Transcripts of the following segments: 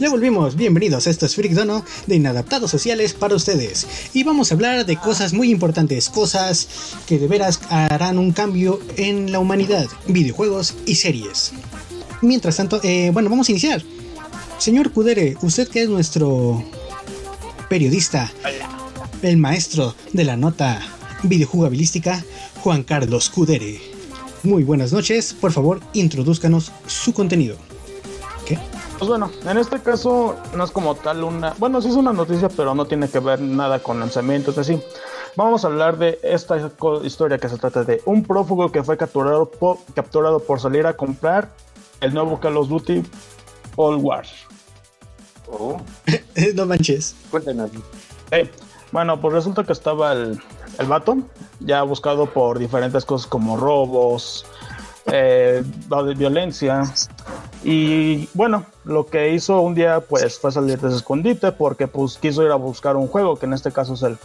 Ya volvimos, bienvenidos a esto es Freak Dono de Inadaptados Sociales para ustedes. Y vamos a hablar de cosas muy importantes, cosas que de veras harán un cambio en la humanidad, videojuegos y series. Mientras tanto, eh, bueno, vamos a iniciar. Señor Kudere, usted que es nuestro periodista, el maestro de la nota videojugabilística, Juan Carlos Kudere. Muy buenas noches, por favor, introduzcanos su contenido. Pues bueno, en este caso no es como tal una, bueno, sí es una noticia, pero no tiene que ver nada con lanzamientos, así. Vamos a hablar de esta historia que se trata de un prófugo que fue capturado por, capturado por salir a comprar el nuevo Call of Duty All War. Oh. no manches. Cuéntanos. Eh, bueno, pues resulta que estaba el, el vato, ya buscado por diferentes cosas como robos, eh, violencia. Y bueno, lo que hizo un día pues fue salir de ese escondite porque pues quiso ir a buscar un juego, que en este caso es el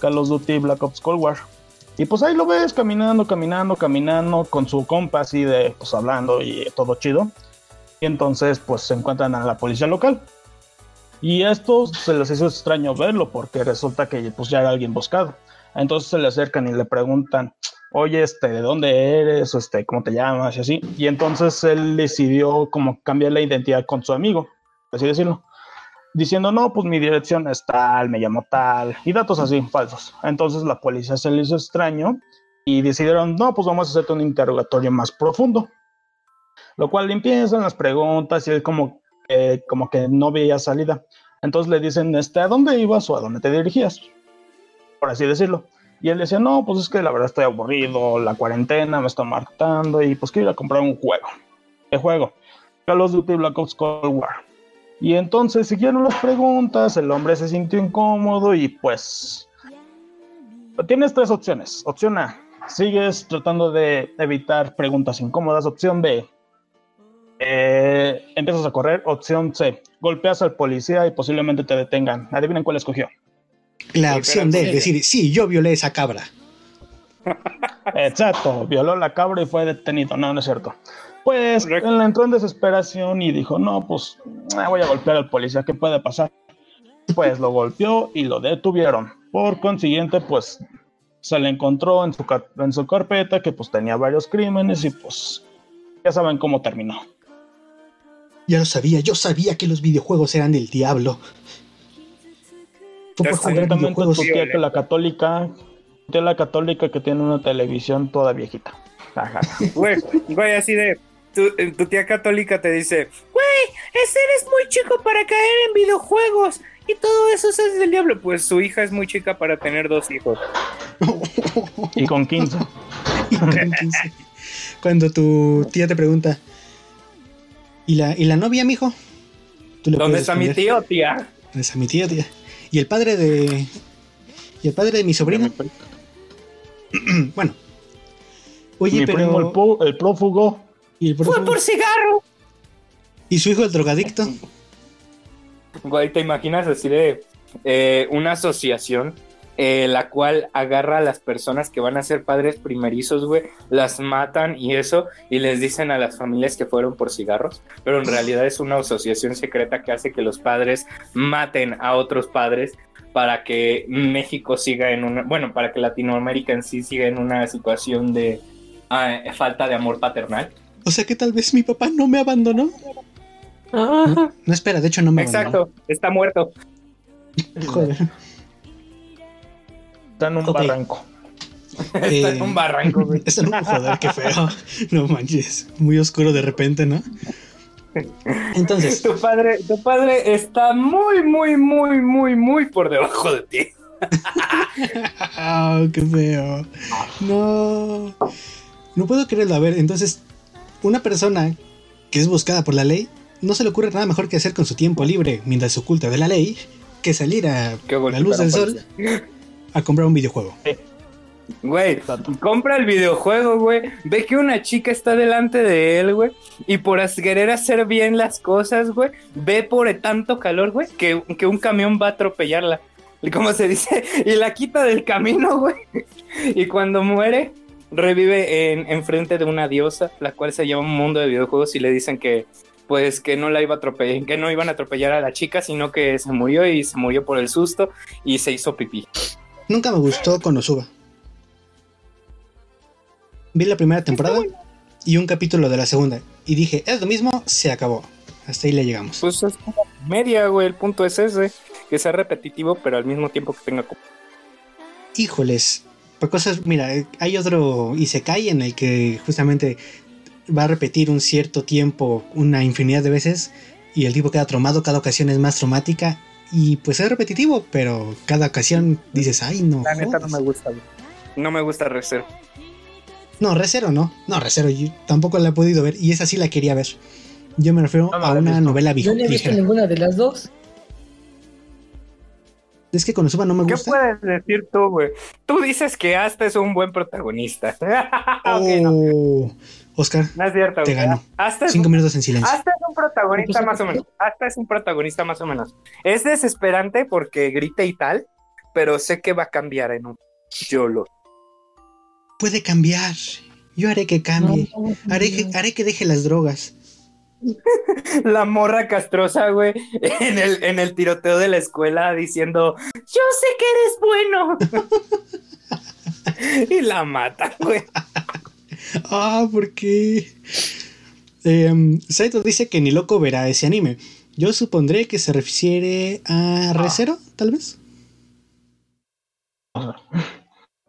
Call of Duty Black Ops Cold War. Y pues ahí lo ves caminando, caminando, caminando con su compa así de pues hablando y todo chido. Y entonces pues se encuentran a la policía local. Y esto se les hizo extraño verlo porque resulta que pues ya era alguien buscado. Entonces se le acercan y le preguntan, oye, este, ¿de dónde eres? Este, ¿cómo te llamas? Y así. Y entonces él decidió como cambiar la identidad con su amigo, así decirlo. Diciendo, no, pues mi dirección es tal, me llamo tal, y datos así, falsos. Entonces la policía se le hizo extraño y decidieron, no, pues vamos a hacerte un interrogatorio más profundo. Lo cual le empiezan las preguntas y él como, como que no veía salida. Entonces le dicen, este, ¿a dónde ibas o a dónde te dirigías? Por así decirlo. Y él decía, no, pues es que la verdad estoy aburrido, la cuarentena me está matando y pues quiero ir a comprar un juego. ¿Qué juego? Call of Duty Black Ops Cold War. Y entonces siguieron las preguntas, el hombre se sintió incómodo y pues... Tienes tres opciones. Opción A, sigues tratando de evitar preguntas incómodas. Opción B, eh, empiezas a correr. Opción C, golpeas al policía y posiblemente te detengan. Adivinen cuál escogió. La opción de decir, sí, yo violé esa cabra. Exacto, violó la cabra y fue detenido. No, no es cierto. Pues él entró en desesperación y dijo, no, pues ah, voy a golpear al policía, ¿qué puede pasar? Pues lo golpeó y lo detuvieron. Por consiguiente, pues se le encontró en su, en su carpeta que pues tenía varios crímenes y pues ya saben cómo terminó. Ya lo sabía, yo sabía que los videojuegos eran del diablo. Fue por jugar videojuegos. Tu tía que la católica, tía la católica que tiene una televisión toda viejita. Ajá. Güey, güey, así de, tu, tu, tía católica te dice, güey, ese eres muy chico para caer en videojuegos. Y todo eso es del diablo. Pues su hija es muy chica para tener dos hijos. y con 15. y con 15. Cuando tu tía te pregunta, ¿y la, ¿y la novia, mijo? ¿Dónde está mi tío, tía? ¿Dónde está mi tío, tía? ¿Y el padre de. ¿Y el padre de mi sobrino? bueno. Oye, pero. el, prófugo. ¿Y el prófugo? Fue por cigarro. ¿Y su hijo el drogadicto? Güey, ¿te imaginas así de eh, una asociación eh, la cual agarra a las personas que van a ser padres primerizos, güey, las matan y eso, y les dicen a las familias que fueron por cigarros, pero en realidad es una asociación secreta que hace que los padres maten a otros padres para que México siga en una, bueno, para que Latinoamérica en sí siga en una situación de ah, falta de amor paternal. O sea que tal vez mi papá no me abandonó. No, espera, de hecho no me Exacto, está muerto. Joder. Está en un barranco. está en un barranco, güey. Está en un joder, qué feo. No manches. Muy oscuro de repente, ¿no? Entonces. Tu padre, tu padre está muy, muy, muy, muy, muy por debajo de ti. oh, qué feo. No. No puedo creerlo. A ver, entonces, una persona que es buscada por la ley, no se le ocurre nada mejor que hacer con su tiempo libre mientras se oculta de la ley que salir a la luz del sol a comprar un videojuego. Güey, compra el videojuego, güey. Ve que una chica está delante de él, güey. Y por querer hacer bien las cosas, güey, ve por tanto calor, güey, que, que un camión va a atropellarla. Y como se dice, y la quita del camino, güey. Y cuando muere, revive en, frente de una diosa, la cual se llama un mundo de videojuegos y le dicen que, pues que no la iba a atropellar, que no iban a atropellar a la chica, sino que se murió y se murió por el susto y se hizo pipí. Nunca me gustó Konosuba. Vi la primera temporada y un capítulo de la segunda y dije, es lo mismo, se acabó. Hasta ahí le llegamos. Pues es como media, güey, el punto es ese, que sea repetitivo, pero al mismo tiempo que tenga... Híjoles, por cosas, mira, hay otro Isekai en el que justamente va a repetir un cierto tiempo una infinidad de veces y el tipo queda traumado, cada ocasión es más traumática y pues es repetitivo, pero cada ocasión dices, ay no. La neta no jodas". me gusta, güey. No me gusta Recero. No, Recero no, no, Recero yo tampoco la he podido ver y esa sí la quería ver. Yo me refiero No, no a una visto. novela vi- Yo no he visto ligera. ninguna de las dos. Es que Konosuba no me ¿Qué gusta. puedes decir tú, güey? Tú dices que Asta es un buen protagonista. Ok, no. Oscar, No es cierto, Te güey. ganó. Asta es, cinco un, minutos en silencio. Asta es un protagonista más o menos. Asta es un protagonista más o menos. Es desesperante porque grita y tal, pero sé que va a cambiar en un YOLO. Puede cambiar. Yo haré que cambie. No, no, Haré que, no. haré que deje las drogas. La morra castrosa, güey, en el, en el tiroteo de la escuela diciendo, yo sé que eres bueno. y la mata, güey. Ah, ¿por qué? Em, Saito dice que ni loco verá ese anime. Yo supondré que se refiere a Recero, tal vez.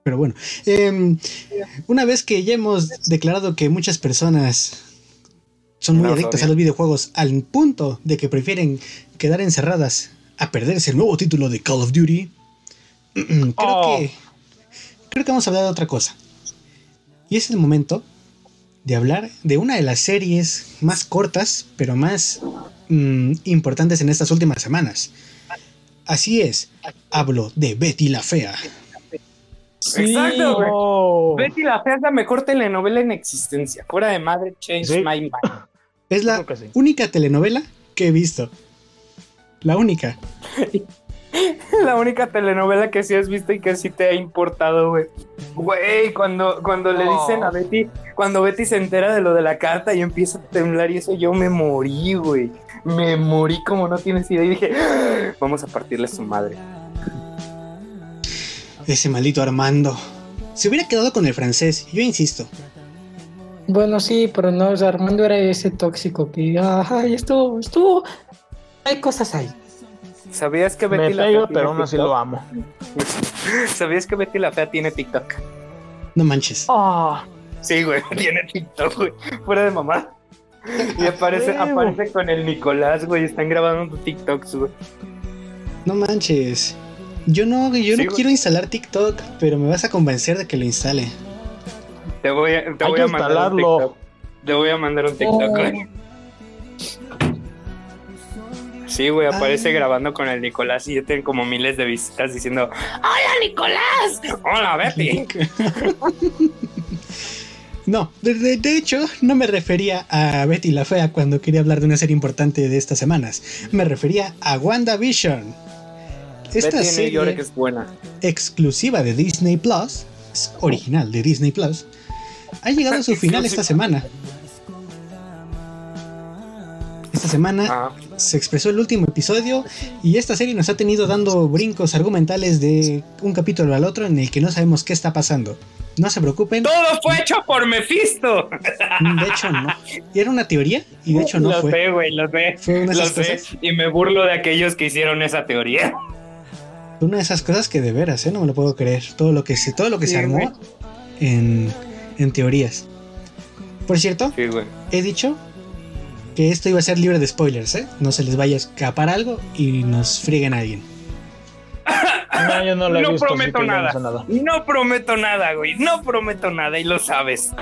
Pero bueno, em, una vez que ya hemos declarado que muchas personas son muy adictas a los videojuegos al punto de que prefieren quedar encerradas a perderse el nuevo título de Call of Duty, creo Oh. que creo que vamos a hablar de otra cosa. Y es el momento de hablar de una de las series más cortas, pero más mm, importantes en estas últimas semanas. Así es, hablo de Betty la Fea. Exacto, güey. Oh. Betty la Fea es la mejor telenovela en existencia. Fuera de madre, Change Sí. My Mind. Es la sí. única telenovela que he visto. La única. La única telenovela que sí has visto y que sí te ha importado, güey. Güey, cuando, cuando le dicen a Betty, cuando Betty se entera de lo de la carta y empieza a temblar y eso, yo me morí, güey. Me morí como no tienes idea y dije, "Ah, vamos a partirle a su madre. Ese maldito Armando. Se hubiera quedado con el francés, yo insisto. Bueno, sí, pero no, o sea, Armando era ese tóxico que, ay, estuvo, estuvo, hay cosas ahí. ¿Sabías que Betty Me la pego, Fea pero tiene aún así TikTok? lo amo. ¿Sabías que Betty la Fea tiene TikTok? No manches. Sí, güey, tiene TikTok, güey. Fuera de mamá. Y aparece, huevo. aparece con el Nicolás, güey. Están grabando TikToks, güey. No manches. Yo no, yo Sí, no güey. quiero instalar TikTok, pero me vas a convencer de que lo instale. Te voy a, te Hay voy que a mandar un instalarlo. TikTok. Te voy a mandar un TikTok, Oh. güey. Sí, güey, aparece Ay. grabando con el Nicolás y ya tienen como miles de visitas diciendo ¡Hola, Nicolás! ¡Hola, Betty! No, de, de- de hecho, no me refería a Betty la Fea cuando quería hablar de una serie importante de estas semanas. Me refería a WandaVision. Esta Betty en New York serie es buena. exclusiva de Disney Plus, es original de Disney Plus, ha llegado a su final esta semana. Esta semana Ah, se expresó el último episodio y esta serie nos ha tenido dando brincos argumentales de un capítulo al otro en el que no sabemos qué está pasando. No se preocupen, ¡Todo fue hecho por Mephisto! de hecho no. Era una teoría y de hecho no lo fue. sé, güey, lo sé. Fue una de Y me burlo de aquellos que hicieron esa teoría. una de esas cosas que de veras, ¿eh? no me lo puedo creer. Todo lo que se, todo lo que se armó en, en teorías. Por cierto, Sí, güey. he dicho que esto iba a ser libre de spoilers, ¿eh? No se les vaya a escapar algo y nos frieguen a alguien. No, yo no lo he No visto, prometo nada. no sé nada. No prometo nada, güey. No prometo nada y lo sabes.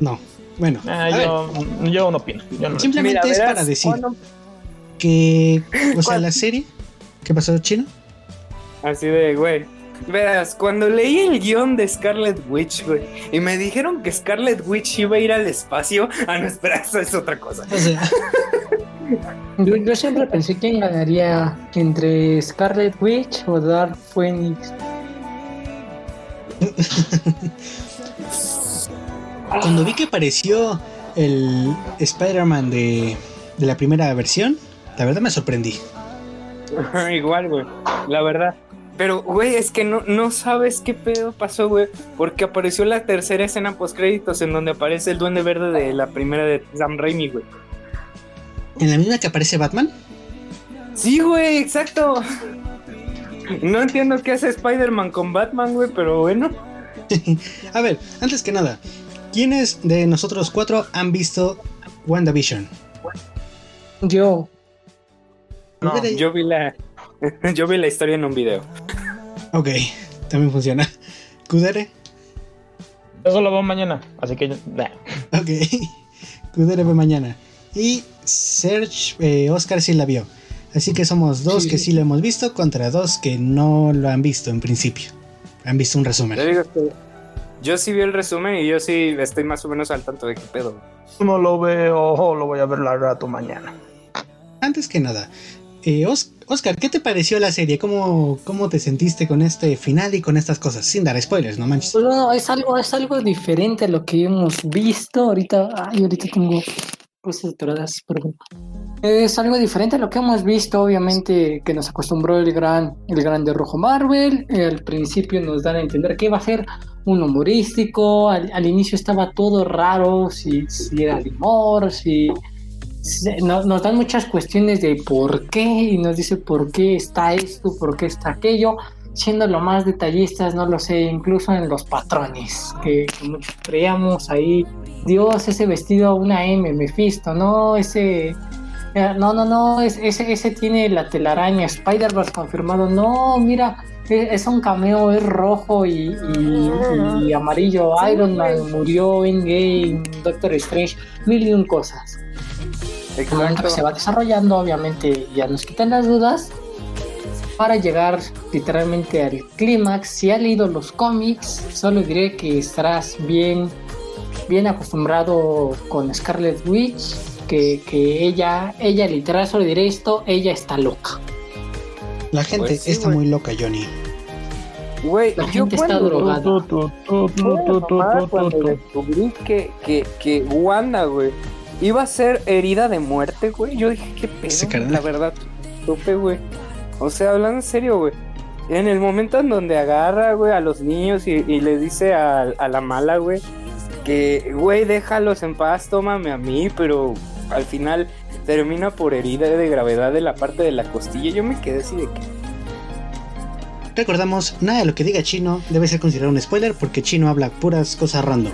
No. Bueno, Ah, yo, yo no opino. Yo no simplemente Mira, es verás, para decir que, o sea, ¿Cuál? la serie, ¿qué pasó, Chino? Así de, güey. Verás, cuando leí el guion de Scarlet Witch, güey, y me dijeron que Scarlet Witch iba a ir al espacio. Ah, no, espera, eso es otra cosa. O sea, Yo, yo siempre pensé quién ganaría entre Scarlet Witch o Dark Phoenix. cuando vi que apareció el Spider-Man de, de la primera versión, la verdad me sorprendí. Igual, güey. La verdad. Pero, güey, es que no, no sabes qué pedo pasó, güey. Porque apareció la tercera escena post créditos en donde aparece el duende verde de la primera de Sam Raimi, güey. ¿En la misma que aparece Batman? Sí, güey, exacto. No entiendo qué hace Spider-Man con Batman, güey, pero bueno. A ver, antes que nada, ¿quiénes de nosotros cuatro han visto WandaVision? Yo. No, yo vi la. Yo vi la historia en un video. Ok, también funciona. ¿Kudere? Eso lo veo mañana, así que. Nah. Ok, Kudere ve mañana. Y Serge, eh, Oscar sí la vio. Así que somos dos Sí. que sí lo hemos visto contra dos que no lo han visto en principio. Han visto un resumen. Yo digo que. Yo sí vi el resumen y yo sí estoy más o menos al tanto de qué pedo. No lo veo, lo voy a ver la rato mañana. Antes que nada, eh, Os- Oscar, ¿qué te pareció la serie? ¿Cómo, ¿Cómo te sentiste con este final y con estas cosas? Sin dar spoilers, no manches. Pues bueno, es algo, es algo diferente a lo que hemos visto. Ahorita, ay, ahorita tengo cosas atoradas, perdón. Es algo diferente a lo que hemos visto, obviamente, que nos acostumbró el gran, el grande rojo Marvel. Eh, al principio nos dan a entender que iba a ser un humorístico. Al, al inicio estaba todo raro, si, si era de humor, si, se- no- nos dan muchas cuestiones de por qué y nos dice por qué está esto, por qué está aquello. Siendo lo más detallistas, no lo sé, incluso en los patrones que, que muchos creíamos ahí. Dios, ese vestido una M, Mephisto, no, ese. eh, No, no, no, es- ese, ese tiene la telaraña, Spider-Verse confirmado. No, mira, es, es un cameo, es rojo y, y- y amarillo. Iron Man murió, Endgame, Doctor Strange, mil y un cosas. El momento que se va desarrollando, obviamente ya nos quitan las dudas. Para llegar literalmente al clímax, si has leído los cómics, solo diré que estarás bien, bien acostumbrado con Scarlet Witch, que, que ella, ella literal, solo diré esto, ella está loca. La gente Pues sí, está muy loca, Johnny. Güey, La yo gente está drogada. Cuando descubrí que, que, que Wanda, güey, iba a ser herida de muerte, güey. Yo dije, qué pedo, la verdad, tope, güey. O sea, hablando en serio, güey. En el momento en donde agarra, güey, a los niños y, y le dice a, a la mala, güey, que, güey, déjalos en paz, tómame a mí, pero al final termina por herida de gravedad de la parte de la costilla. Yo me quedé así de que, Recordamos, nada de lo que diga Chino debe ser considerado un spoiler porque Chino habla puras cosas random.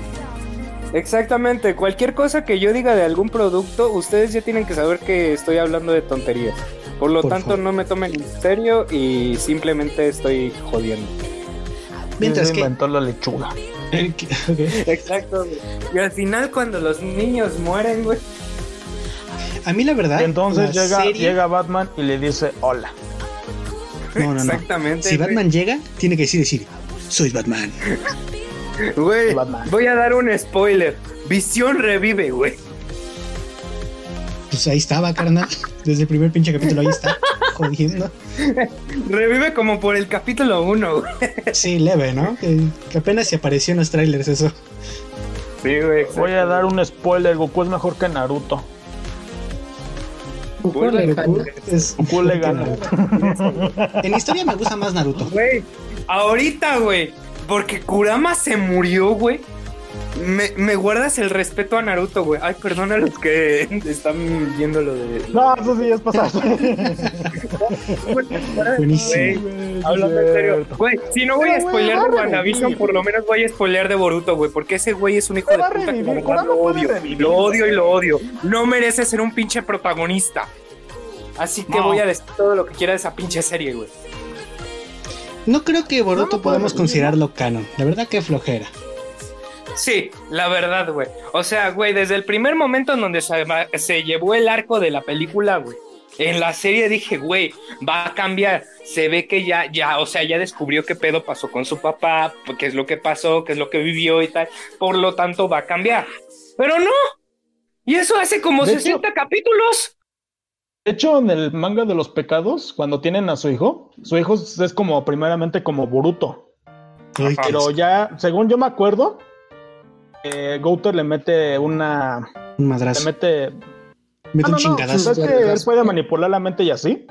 Exactamente, cualquier cosa que yo diga de algún producto, ustedes ya tienen que saber que estoy hablando de tonterías. Por lo Por tanto, favor. no me tomen en serio y simplemente estoy jodiendo. Mientras que... inventó la lechuga. Exacto, güey. Y al final, cuando los niños mueren, güey. A mí la verdad... Y entonces la llega, serie- llega Batman y le dice hola. No, no, no. Exactamente. Si güey. Batman llega, tiene que decir, decir, soy Batman. Güey, voy a dar un spoiler. Visión revive, güey. Pues ahí estaba, carnal. Desde el primer pinche capítulo ahí está. Jodiendo. Revive como por el capítulo 1, güey. Sí, leve, ¿no? Que, que apenas se apareció en los trailers eso. Sí, güey. Voy a dar un spoiler, Goku es mejor que Naruto. Goku le Goku gana. es Goku le gana. En historia me gusta más Naruto. Güey, ahorita, güey, porque Kurama se murió, güey. Me, me guardas el respeto a Naruto, güey. Ay, perdona a los que están viendo lo de. No, eso sí es pasado. Buenísimo. Güey, hablando en serio. Güey, si no voy a spoilear de WandaVision, por lo menos voy a spoilear de Boruto, güey. Porque ese güey es un hijo de puta que lo odio. revivir. Lo odio y lo odio. No merece ser un pinche protagonista. Así que No. voy a decir todo lo que quiera de esa pinche serie, güey. No creo que Boruto podamos considerarlo canon. La verdad que flojera. Sí, la verdad, güey. O sea, güey, desde el primer momento en donde se, llevó el arco de la película, güey. En la serie dije, güey, va a cambiar. Se ve que ya, ya, o sea, ya descubrió qué pedo pasó con su papá, qué es lo que pasó, qué es lo que vivió y tal. Por lo tanto, va a cambiar. Pero no. Y eso hace como De hecho- 60 capítulos. De hecho, en el manga de los pecados, cuando tienen a su hijo, su hijo es como primeramente como Boruto. Qué Pero ya, según yo me acuerdo, eh, Gouter le mete una, Un madrazo. mete. Mete Ah, un no, no, chingadazo. ¿sabes que él puede manipular la mente y así?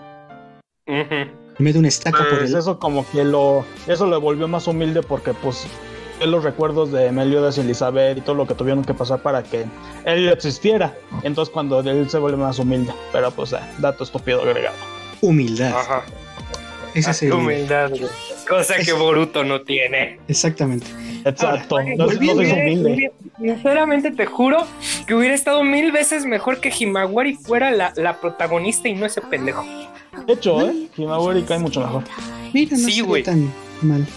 Ujú. Mete un estaca por Pues el. eso como que lo. Eso lo volvió más humilde porque pues. Los recuerdos de Meliodas y Elizabeth y todo lo que tuvieron que pasar para que él existiera. Entonces cuando él se vuelve más humilde. Pero pues eh, dato estúpido agregado. Humildad. Ajá. Ese es. Humildad, güey. Cosa que Boruto no tiene. Exactamente. Exacto. Ahora, no, soy humilde. Sinceramente te juro que hubiera estado mil veces mejor que Himawari fuera la, la protagonista y no ese pendejo. De hecho, eh. Himawari cae mucho mejor. Mira, no Sí, güey. tan mal.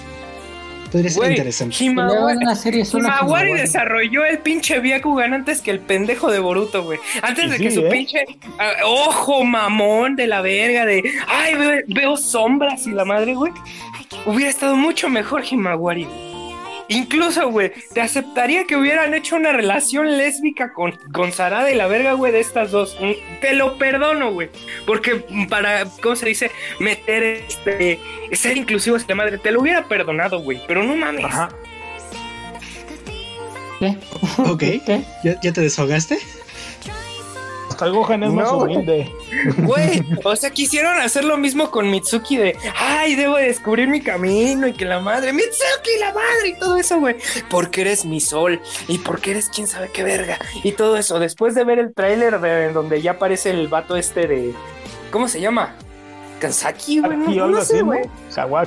Podría ser interesante. Himawari, una serie desarrolló el pinche Byakugan antes que el pendejo de Boruto, güey. Antes de sí, que su ¿eh? pinche ah, ojo mamón de la verga de ay veo, veo sombras y la madre, güey. Hubiera estado mucho mejor Himawari. güey. Incluso, güey, te aceptaría que hubieran hecho una relación lésbica con, con Sarada y la verga, güey, de estas dos. Mm, Te lo perdono, güey. Porque para, ¿cómo se dice? Meter este. Ser inclusivo esta madre. Te lo hubiera perdonado, güey. Pero no mames. Ajá. ¿Qué? Ok. ¿Qué? ¿Ya, ya te desahogaste? Hasta el Gohan es más No, güey. humilde. Güey, o sea, quisieron hacer lo mismo con Mitsuki de, ay, debo descubrir mi camino y que la madre, Mitsuki, la madre y todo eso, güey. Porque eres mi sol y porque eres quién sabe qué verga y todo eso. Después de ver el tráiler de donde ya aparece el vato este de, ¿cómo se llama? Kansaki, güey, no, no sé, güey.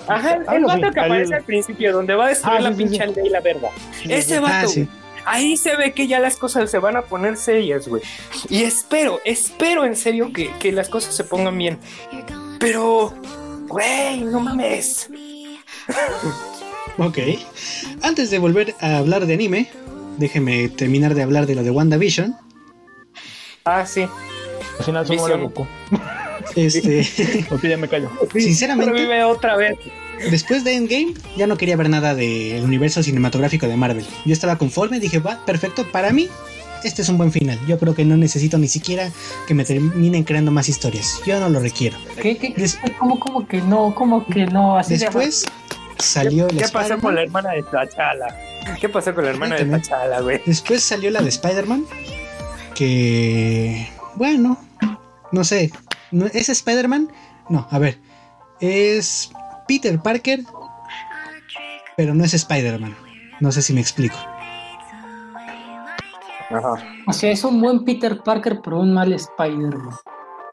Ajá, el, vato que aparece al principio, donde va a destruir Ah, la sí, pinche sí. aldea y la verga. Ese vato, Ah, sí. Ahí se ve que ya las cosas se van a poner serias, güey. Y espero, espero en serio que, que las cosas se pongan bien. Pero, güey, no mames. Ok. Antes de volver a hablar de anime, déjeme terminar de hablar de lo de WandaVision. Ah, sí. Al final Visión. Goku. Este, Ok, ya me callo. sinceramente, Revive otra vez. Después de Endgame, ya no quería ver nada del universo cinematográfico de Marvel. Yo estaba conforme, dije, va, perfecto, para mí, este es un buen final. Yo creo que no necesito ni siquiera que me terminen creando más historias. Yo no lo requiero. ¿Qué? ¿Qué? Des- ¿Cómo, cómo que no? ¿Cómo que no? Así de- Después salió el ¿Qué pasó con la hermana de Tachala? ¿Qué pasó con la hermana de. Tachala, güey? Después salió la de Spider-Man. Que. Bueno. No sé. ¿no- ¿Es Spider-Man? No, a ver. Es Peter Parker. Pero no es Spider-Man. No sé si me explico. Ajá. O sea, es un buen Peter Parker, pero un mal Spider-Man.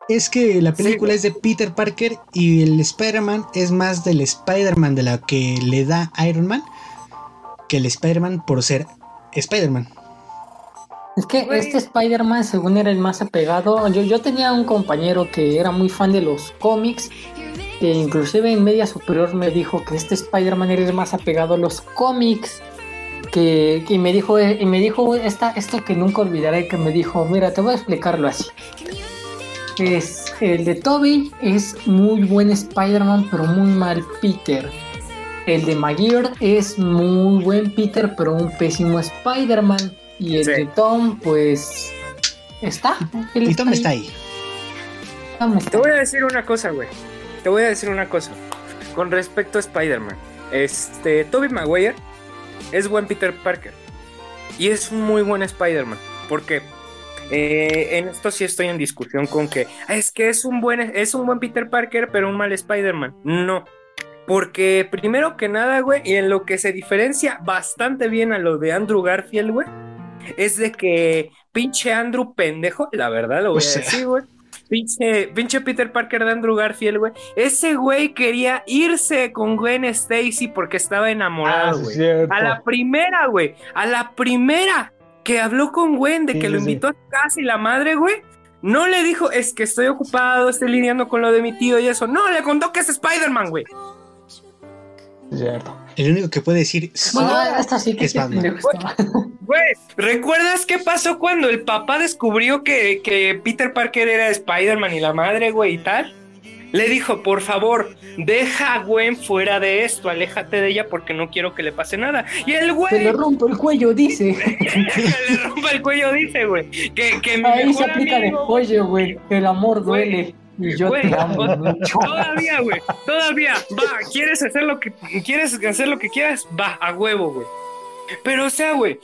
Es que la película es de Peter Parker y el Spider-Man es más del Spider-Man de la que le da Iron Man que el Spider-Man por ser Spider-Man. Es que este Spider-Man, según era el más apegado, yo, yo tenía un compañero que era muy fan de los cómics, que inclusive en media superior me dijo que este Spider-Man era el más apegado a los cómics, que, que me dijo, y me dijo esta, esto que nunca olvidaré, que me dijo, mira, te voy a explicarlo así. Es, el de Toby es muy buen Spider-Man, pero muy mal Peter. El de Maguire es muy buen Peter, pero un pésimo Spider-Man. Y el Sí. de Tom, pues. Está. Él Y Tom está ahí. Tom está Te voy a decir una cosa, güey. Te voy a decir una cosa. Con respecto a Spider-Man. Este, Tobey Maguire es buen Peter Parker. Y es un muy buen Spider-Man. Porque eh, en esto sí estoy en discusión con que "Ah, es que es un buen, es un buen Peter Parker, pero un mal Spider-Man. No. Porque primero que nada, güey, y en lo que se diferencia bastante bien a lo de Andrew Garfield, güey, es de que pinche Andrew pendejo, la verdad lo voy O sea. a decir, güey. Pinche, pinche Peter Parker de Andrew Garfield, güey. Ese güey quería irse con Gwen Stacy porque estaba Ah, enamorado, sí, güey. a la primera, güey. A la primera que habló con Gwen de Sí, que lo sí. invitó a casa y la madre, güey. No le dijo, es que estoy ocupado, estoy lidiando con lo de mi tío y eso. No, le contó que es Spider-Man, güey. Cierto. El único que puede decir. Bueno, esta sí que Es Batman. Güey, ¿recuerdas qué pasó cuando el papá descubrió que, que Peter Parker era Spider-Man y la madre, güey, y tal? Le dijo, por favor, deja a Gwen fuera de esto, aléjate de ella porque no quiero que le pase nada. Y el Se güey le rompe el cuello, dice. que le rompa el cuello dice, güey, que, que mi Ahí se aplica de amigo, güey, pollo, güey. El amor Güey, duele. Y yo güey, te amo o- mucho. Todavía, güey, todavía, va, quieres hacer lo que quieres hacer lo que quieras, va, a huevo, güey. Pero o sea, güey,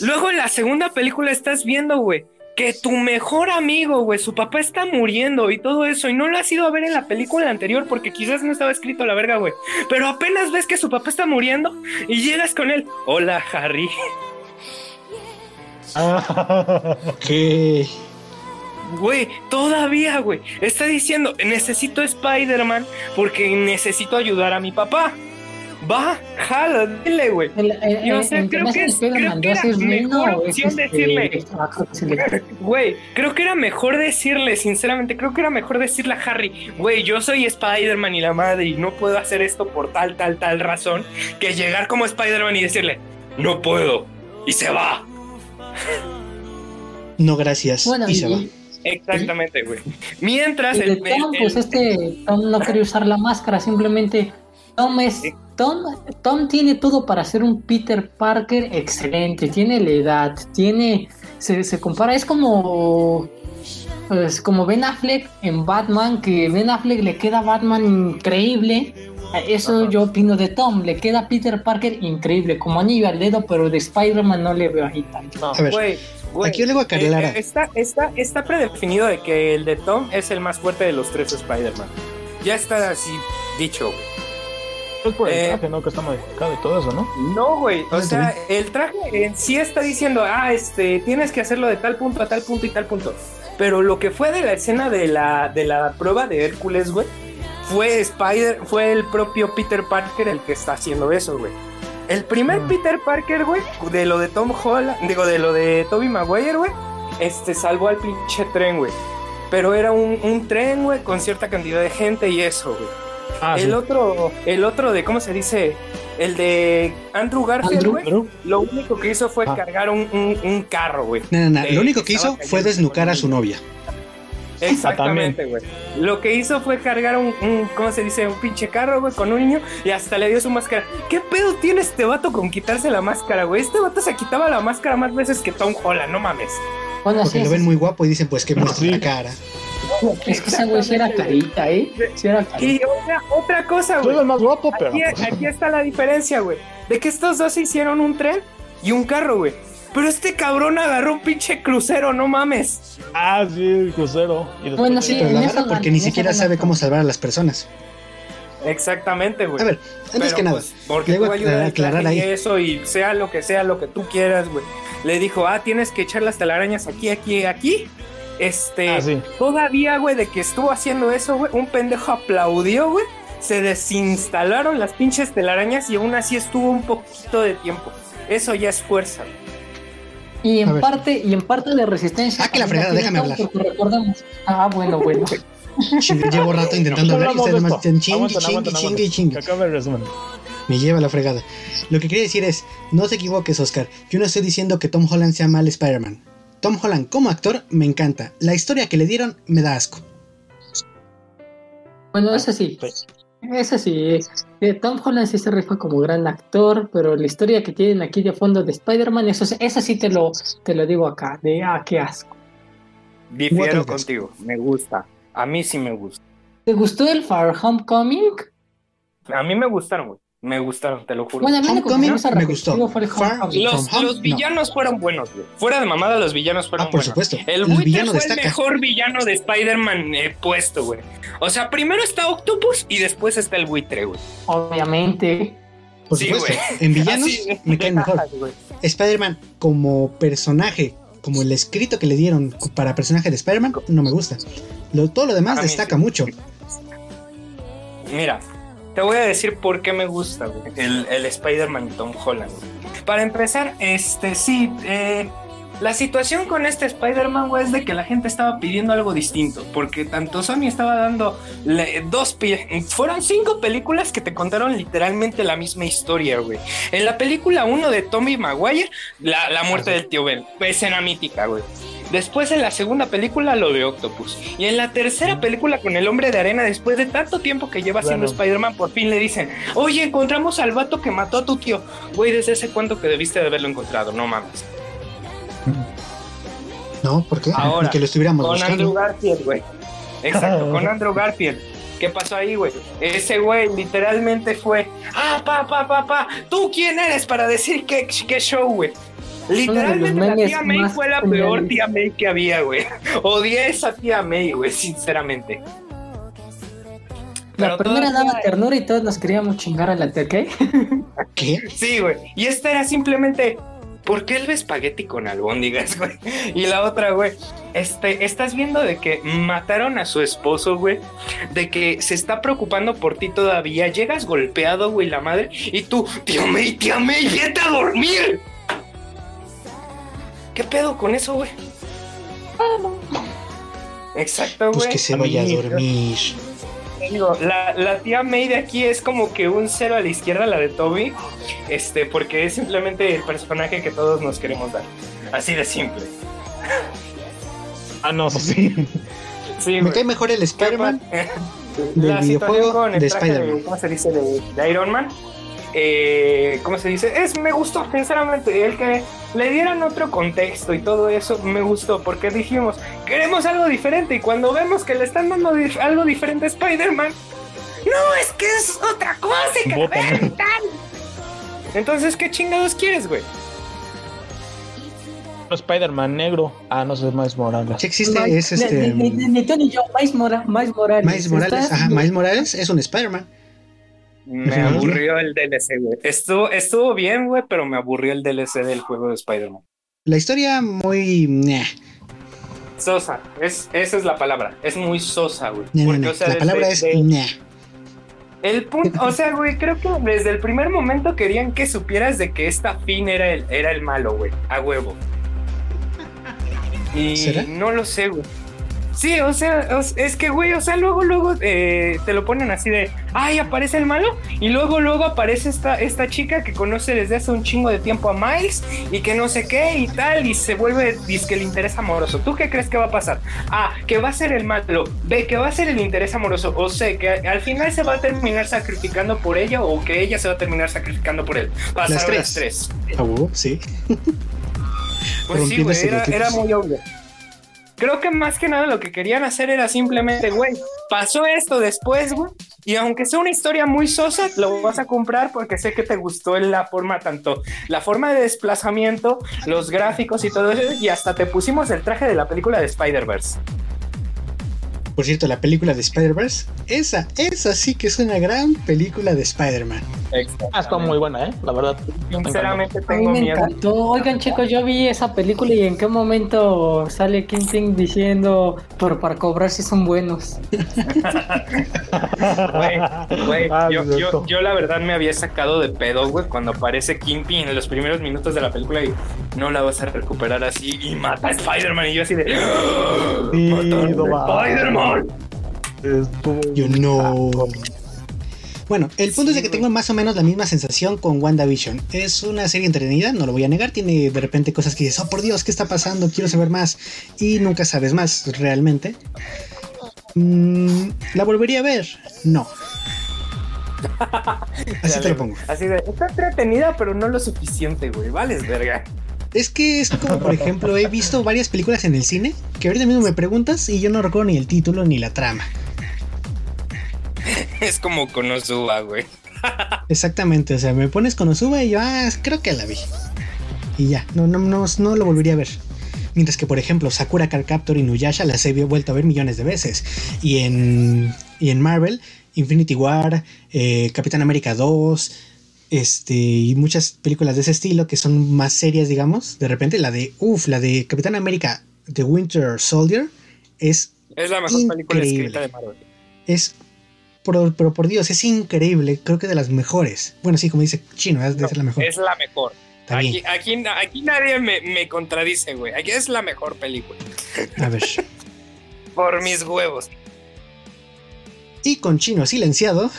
luego en la segunda película estás viendo, güey, que tu mejor amigo, güey, su papá está muriendo y todo eso, y no lo has ido a ver en la película anterior porque quizás no estaba escrito la verga, güey. Pero apenas ves que su papá está muriendo y llegas con él. Hola, Harry. ¿Qué? Güey, todavía, güey. Está diciendo, necesito Spider-Man porque necesito ayudar a mi papá. Va, jala, dile, güey. Yo sé, creo que es- creo que 2 era mejor opción este, decirle. que Güey, creo que era mejor decirle, sinceramente, creo que era mejor decirle a Harry, güey, yo soy Spider-Man y la madre y no puedo hacer esto por tal, tal, tal razón, que llegar como Spider-Man y decirle, no puedo, y se va. No, gracias. Bueno, y se va. Exactamente, güey. Mientras el, el- Tom, el- pues este Tom no quería usar la máscara, simplemente Tom es Sí. Tom, Tom tiene todo para ser un Peter Parker excelente, tiene la edad, tiene se, se compara, es como es como Ben Affleck en Batman, que Ben Affleck le queda Batman increíble. Eso Ajá. yo opino de Tom, le queda Peter Parker increíble, como anillo al dedo, pero de Spider-Man no le veo ahí tanto. A ver, güey, güey, aquí yo le voy a aclarar. eh, eh, está, está, está predefinido de que el de Tom es el más fuerte de los tres Spider-Man. Ya está así dicho, güey. Es por el Eh. traje, ¿no? Que está modificado y todo eso, ¿no? No, güey. O Ah, sea, el traje en sí está diciendo, ah, este, tienes que hacerlo de tal punto a tal punto y tal punto. Pero lo que fue de la escena de la, de la prueba de Hércules, güey, fue Spider, fue el propio Peter Parker el que está haciendo eso, güey. El primer Mm. Peter Parker, güey, de lo de Tom Holland, digo, de lo de Toby Maguire, güey, este salvó al pinche tren, güey. Pero era un, un tren, güey, con cierta cantidad de gente y eso, güey. Ah, el otro, el otro de, ¿cómo se dice? El de Andrew Garfield, güey. Lo único que hizo fue Ah. cargar un, un- un carro, güey. No, no, no. Eh, Lo único que hizo fue desnucar a su novia. Exactamente, güey. Lo que hizo fue cargar un, un, ¿cómo se dice? Un pinche carro, güey, con un niño y hasta le dio su máscara. ¿Qué pedo tiene este vato con quitarse la máscara, güey? Este vato se quitaba la máscara más veces que Tom Holland, no mames. Bueno, sí, Porque lo ven muy guapo y dicen, pues que la cara. es que ese güey sí era carita, ¿eh? Sí era carita. Y otra, otra cosa, güey. más guapo, pero. Aquí, aquí está la diferencia, güey. De que estos dos hicieron un tren y un carro, güey. Pero este cabrón agarró un pinche crucero, no mames. Ah, sí, el crucero. Y después Bueno, sí, Pero lo en agarra eso porque ni eso siquiera sabe cómo salvar a las personas. Exactamente, güey. A ver, antes Pero, que nada, pues, porque le voy tú a aclarar- aclarar ahí. eso y sea lo que sea, lo que tú quieras, güey. Le dijo, ah, tienes que echar las telarañas aquí, aquí, aquí. Este, Ah, sí. todavía, güey, de que estuvo haciendo eso, güey, un pendejo aplaudió, güey. Se desinstalaron las pinches telarañas y aún así estuvo un poquito de tiempo. Eso ya es fuerza. güey. Y en parte, y en parte de resistencia. Ah, que la fregada, déjame porque recordamos. Ah, bueno, bueno. Llevo rato intentando hablar y ustedes más chingue, chingue, chingue, chingue. El resumen. Me lleva la fregada. Lo que quería decir es, no te equivoques, Oscar. Yo no estoy diciendo que Tom Holland sea mal Spider-Man. Tom Holland como actor me encanta. La historia que le dieron me da asco. Bueno, eso sí. Eso sí. eh, Tom Holland sí se rifa como gran actor, pero la historia que tienen aquí de fondo de Spider-Man, eso, sí- eso sí te lo, te lo digo acá. De ah, qué asco. Difiero contigo, me gusta. A mí sí me gusta. ¿Te gustó el Far Homecoming? A mí me gustaron, güey. Me gustaron, te lo juro. Bueno, a mí lo que Homecoming me gustó. los, los villanos fueron buenos, güey. Fuera de mamada, los villanos fueron Ah, por buenos. supuesto. El El buitre villano fue el mejor villano de Spider-Man eh, puesto, güey. O sea, primero está Octopus y después está el buitre, güey. Obviamente. Por Sí, supuesto. güey. En villanos Así, me caen mejor. Spider-Man como personaje, como el escrito que le dieron para personaje de Spider-Man, no me gusta. Lo- todo lo demás mí destaca sí. mucho. Mira, te voy a decir por qué me gusta, güey, el, Spider-Man Tom Holland. Para empezar, este, sí, eh, la situación con este Spider-Man, es de que la gente estaba pidiendo algo distinto, porque tanto Sony estaba dando dos, pi- fueron cinco películas que te contaron literalmente la misma historia, güey. En la película 1 de Tommy Maguire, la, la muerte del tío Ben, escena mítica, güey. Después en la segunda película lo de Octopus. Y en la tercera película con el hombre de arena, después de tanto tiempo que lleva siendo Claro. Spider-Man, por fin le dicen, oye, encontramos al vato que mató a tu tío. Güey, desde ese cuánto que debiste de haberlo encontrado, no mames. No, ¿por qué? Ahora, Ni que lo estuviéramos Con Andrew. Garfield, güey. Exacto, con Andrew Garfield. ¿Qué pasó ahí, güey? Ese güey literalmente fue, ah, pa, pa, pa, pa, ¿tú quién eres para decir qué, qué show, güey? Literalmente la tía May fue la peor geniales. tía May que había, güey. Odié a esa tía May, güey, sinceramente. La Pero primera daba ternura y todos nos queríamos chingar a la tía, ¿qué? ¿Qué? Sí, güey. Y esta era simplemente, ¿por qué el espagueti con albóndigas, güey? Y la otra, güey, este, estás viendo de que mataron a su esposo, güey, de que se está preocupando por ti todavía, llegas golpeado, güey, la madre, y tú, tía May, tía May, vete a dormir. ¿Qué pedo con eso, güey? Exacto, güey. Pues que se vaya a dormir. Digo, la, la tía May de aquí es como que un cero a la izquierda, la de Toby, este, porque es simplemente el personaje que todos nos queremos dar. Así de simple. Ah, no, sí. Sí, Me cae mejor el Spider-Man del La situación videojuego con el de traje Spider-Man. ¿Cómo se dice? De, de Iron Man. Eh, ¿Cómo se dice? Es, me gustó, sinceramente. El que le dieran otro contexto y todo eso me gustó, porque dijimos, queremos algo diferente. Y cuando vemos que le están dando dif- algo diferente a Spider-Man, no, es que es otra cosa, y que tal. Entonces, ¿qué chingados quieres, güey? Spider-Man negro. Ah, no sé, más Morales. Sí existe, es ni- este... Ni, ni, ni tú ni yo, Miles, Mora- Miles Morales. Miles Morales, ajá, Miles Morales es un Spider-Man. Me aburrió el DLC, güey. Estuvo, estuvo bien, güey, pero me aburrió el DLC del juego de Spider-Man. La historia muy... Sosa, es, esa es la palabra. Es muy sosa, güey. o sea, La palabra es... de- el punto, o sea, güey, creo que desde el primer momento querían que supieras de que esta Finn era el, era el malo, güey, a huevo. Y ¿Será? no lo sé, güey. Sí, o sea, es que, güey, o sea, luego, luego eh, te lo ponen así de, ay, aparece el malo, y luego, luego aparece esta, esta chica que conoce desde hace un chingo de tiempo a Miles, y que no sé qué, y tal, y se vuelve, dice que el interés amoroso. ¿Tú qué crees que va a pasar? A, que va a ser el malo, B, que va a ser el interés amoroso, o C, que al final se va a terminar sacrificando por ella, o que ella se va a terminar sacrificando por él. Pasaron Las tres. las tres. Ah, sí. Pues sí, güey, era, era muy obvio. Creo que más que nada lo que querían hacer era simplemente, güey, pasó esto después, güey, y aunque sea una historia muy sosa, lo vas a comprar porque sé que te gustó la forma, tanto la forma de desplazamiento, los gráficos y todo eso, y hasta te pusimos el traje de la película de Spider-Verse. Por cierto, la película de Spider-Verse, esa, esa sí que es una gran película de Spider-Man. Ah, está muy buena, ¿eh? La verdad. Sinceramente A mí tengo me miedo. encantó. Oigan, chicos, yo vi esa película y en qué momento sale Kingpin diciendo, pero para cobrar si son buenos. Güey, güey, Ah, yo, cierto. yo, yo la verdad me había sacado de pedo, güey, cuando aparece Kingpin en los primeros minutos de la película y no la vas a recuperar así y mata a Spider-Man y yo así de... ¡Ah! Sí, ¡Mataron no a va. Spider-Man! Yo no. Bueno, el punto es de que tengo más o menos la misma sensación con WandaVision. Es una serie entretenida, no lo voy a negar. Tiene de repente cosas que dices, oh por Dios, ¿qué está pasando? Quiero saber más. Y nunca sabes más, realmente. Mm, ¿La volvería a ver? No. Así te lo pongo. Así de, está entretenida, pero no lo suficiente, güey. Vales, verga. Es que es como, por ejemplo, he visto varias películas en el cine que ahorita mismo me preguntas y yo no recuerdo ni el título ni la trama. Es como Konosuba, güey. Exactamente, o sea, me pones con Osuba y yo, ah, creo que la vi. Y ya, no, no, no, no lo volvería a ver. Mientras que, por ejemplo, Sakura Card Captor y Nuyasha las he vuelto a ver millones de veces. Y en, y en Marvel, Infinity War, eh, Capitán América 2, este, y muchas películas de ese estilo que son más serias, digamos. De repente, la de, uff, la de Capitán América The Winter Soldier es, Es la mejor película Increíble. escrita de Marvel. es, por- pero por Dios, es increíble. Creo que de las mejores. Bueno, sí, como dice Chino, es de ser la mejor. Es la mejor. Aquí, aquí, aquí nadie me, me contradice, güey. Aquí es la mejor película. A ver. Por mis huevos. Y con chino silenciado,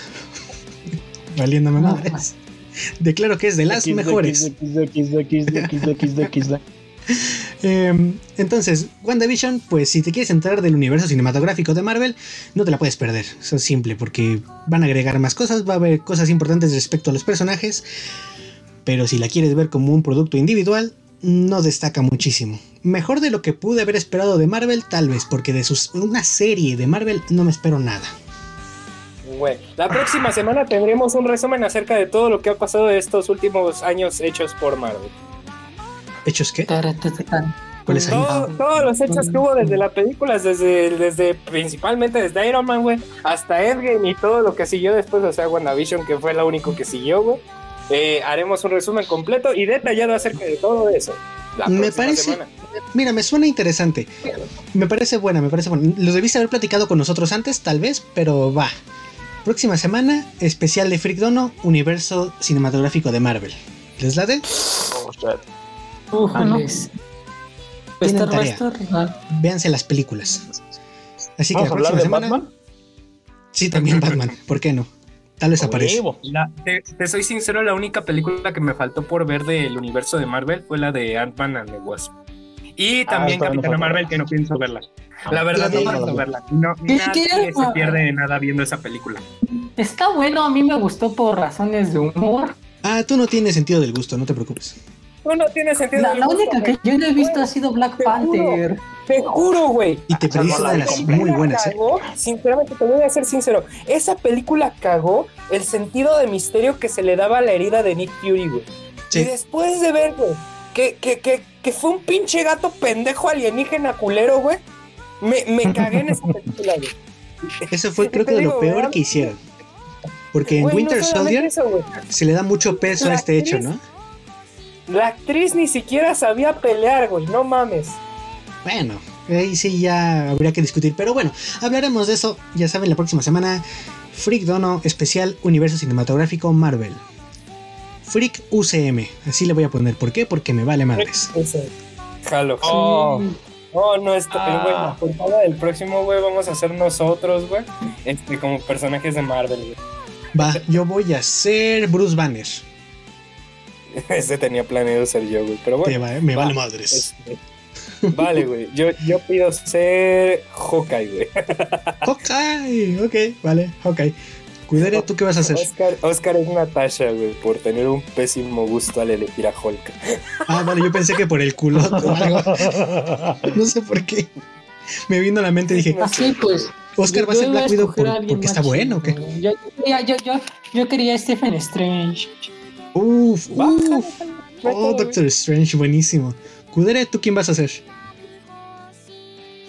valiéndome No. madres, declaro que es de las mejores. Eh, entonces, WandaVision, pues si te quieres entrar del universo cinematográfico de Marvel, no te la puedes perder. Eso es simple, porque van a agregar más cosas, va a haber cosas importantes respecto a los personajes. Pero si la quieres ver como un producto individual, no destaca muchísimo. Mejor de lo que pude haber esperado de Marvel, tal vez, porque de sus, una serie de Marvel no me espero nada. Güey. La próxima semana tendremos un resumen acerca de todo lo que ha pasado de estos últimos años hechos por Marvel. ¿Hechos qué? ¿Cuáles? Todo- todos los hechos que hubo desde la película, desde, desde principalmente desde Iron Man, güey, hasta Endgame y todo lo que siguió después, o sea, WandaVision, que fue lo único que siguió, güey. Eh, haremos un resumen completo y detallado acerca de todo eso. la Me parece- semana. Mira, me suena interesante. Me parece buena, me parece buena. Lo debiste haber platicado con nosotros antes, tal vez, pero va. Próxima semana, especial de Freak Dono, universo cinematográfico de Marvel. ¿Les late? Oh, shit. Ujales. Tienen Star tarea. Ah, Véanse las películas. Así que ¿Vamos la a hablar próxima de semana. Batman? Sí, también Batman. ¿Por qué no? Tal vez aparece. La- te, te soy sincero, la única película que me faltó por ver del universo de Marvel fue la de Ant-Man and the Wasp. Y también Ah, Capitana bien, Marvel, que no pienso verla. La verdad, La de- no pienso verla. No, Es nadie que- se pierde de nada viendo esa película. Está bueno, a mí me gustó por razones de humor. Ah, tú no tienes sentido del gusto, no te preocupes. No, no tiene sentido. La, única que yo no he visto ha sido Black Te juro. Panther. Te juro, güey. Y te perdiste Salvo de la las muy buenas, ¿eh? Sinceramente, te voy a ser sincero. Esa película cagó el sentido de misterio que se le daba a la herida de Nick Fury, güey. Sí. Y después de ver, güey, que, que, que, que fue un pinche gato pendejo alienígena culero, güey. Me, me cagué en esa película, güey. Eso fue Sí, creo que de lo peor ¿verdad? que hicieron. Porque en Winter Soldier eso, se le da mucho peso a este hecho, ¿no? La actriz ni siquiera sabía pelear, güey. No mames. Bueno, ahí sí ya habría que discutir. Pero bueno, hablaremos de eso, ya saben, la próxima semana. Freak Dono especial Universo Cinematográfico Marvel. Freak UCM, así le voy a poner. ¿Por qué? Porque me vale madres. Jalo. Oh, Oh, no, esto, Ah. güey, la portada del próximo, güey, vamos a hacer nosotros, güey, este, como personajes de Marvel, güey. Va, yo voy a ser Bruce Banner. Ese tenía planeado ser yo, güey, pero Te bueno. va- me va. vale madres. este, vale, güey, yo, yo pido ser Hawkeye, güey. Hawkeye, ok, vale, Hawkeye. Cuidado, ¿tú qué vas a hacer? Oscar, Oscar es Natasha, güey, por tener un pésimo gusto al elegir a Hulk. Ah, vale, yo pensé que por el culote o algo. No sé por qué. Me vino a la mente y dije, Así pues. Oscar yo va a ser Black Widow por- porque está bueno, ¿o qué? Yo, yo, quería- yo, yo, yo quería a Stephen Strange. Uf, uf. Oh. Doctor Strange, buenísimo. Kudere, ¿tú quién vas a ser?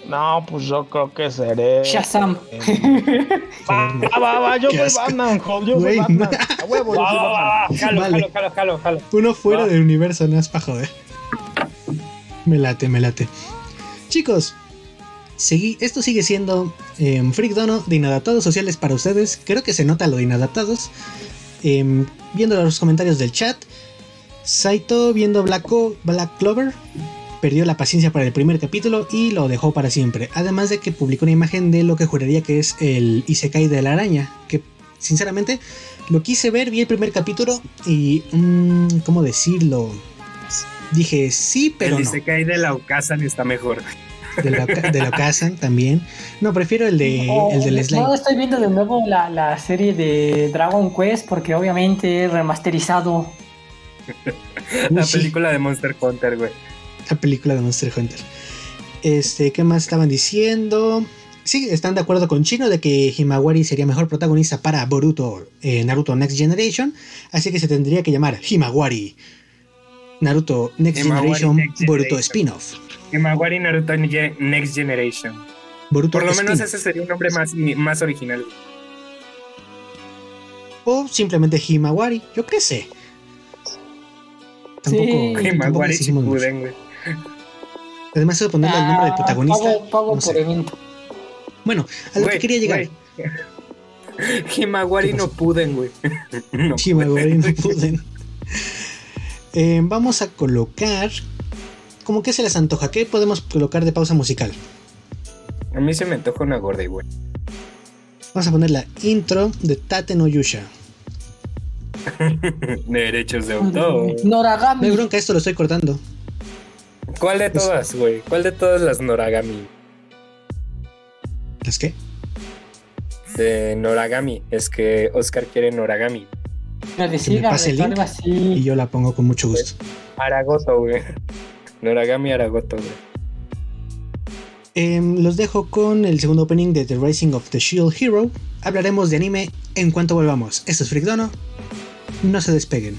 no, pues yo creo que seré. Shazam. Va, va, va, va, yo soy. Batman, yo soy Batman. A huevo, yo Va, soy va, va, Batman. va, jalo, Vale. jalo, jalo, jalo, jalo. Uno fuera Va. del universo, no es para joder. Me late, me late. Chicos, seguí, esto sigue siendo em, Freak Dono de Inadaptados Sociales para ustedes. Creo que se nota lo de Inadaptados. Em, viendo los comentarios del chat, Saito viendo Black, Black Clover perdió la paciencia para el primer capítulo y lo dejó para siempre. Además de que publicó una imagen de lo que juraría que es el Isekai de la araña. Que sinceramente lo quise ver, vi el primer capítulo y... mm, ¿Cómo decirlo? Dije sí, pero el no. Isekai de la Okazan está mejor. De la, de la Okazan también. No, prefiero el de Oh, el del Slime. No, estoy viendo de nuevo la, la serie de Dragon Quest porque obviamente es remasterizado. La Uy, sí. película de Monster Hunter, güey. la película de Monster Hunter. Este, ¿qué más estaban diciendo? Sí, están de acuerdo con Chino de que Himawari sería mejor protagonista para Boruto, eh, Naruto Next Generation, así que se tendría que llamar Himawari. Naruto Next Himawari Generation Next Boruto Generation. spin-off. Himawari Naruto Next Generation. Boruto Por lo menos ese sería un nombre más, más original. O simplemente Himawari, yo qué sé. Tampoco, Sí. tampoco Himawari. Shippuden, güey. Además de ponerle el nombre del Ah, protagonista. Pago, pago no sé. por evento. Bueno, a lo que quería llegar. Himawari ¿Qué no puden, güey. No Himawari no pueden. Eh, vamos a colocar. ¿Cómo que se les antoja? ¿Qué podemos colocar de pausa musical? A mí se me antoja una gorda, güey. Vamos a poner la intro de Tate no Yusha. Derechos de autor. No Noragami. hay bronca, esto lo estoy cortando. ¿Cuál de todas, güey? ¿Cuál de todas las Noragami? ¿Las qué? De Noragami. Es que Oscar quiere Noragami. Que me decía pase el link así. y yo la pongo con mucho gusto. Aragoto, güey. Aragoto, güey. Em, los dejo con el segundo opening de The Rising of the Shield Hero. Hablaremos de anime en cuanto volvamos. Esto es Frigdono. No se despeguen.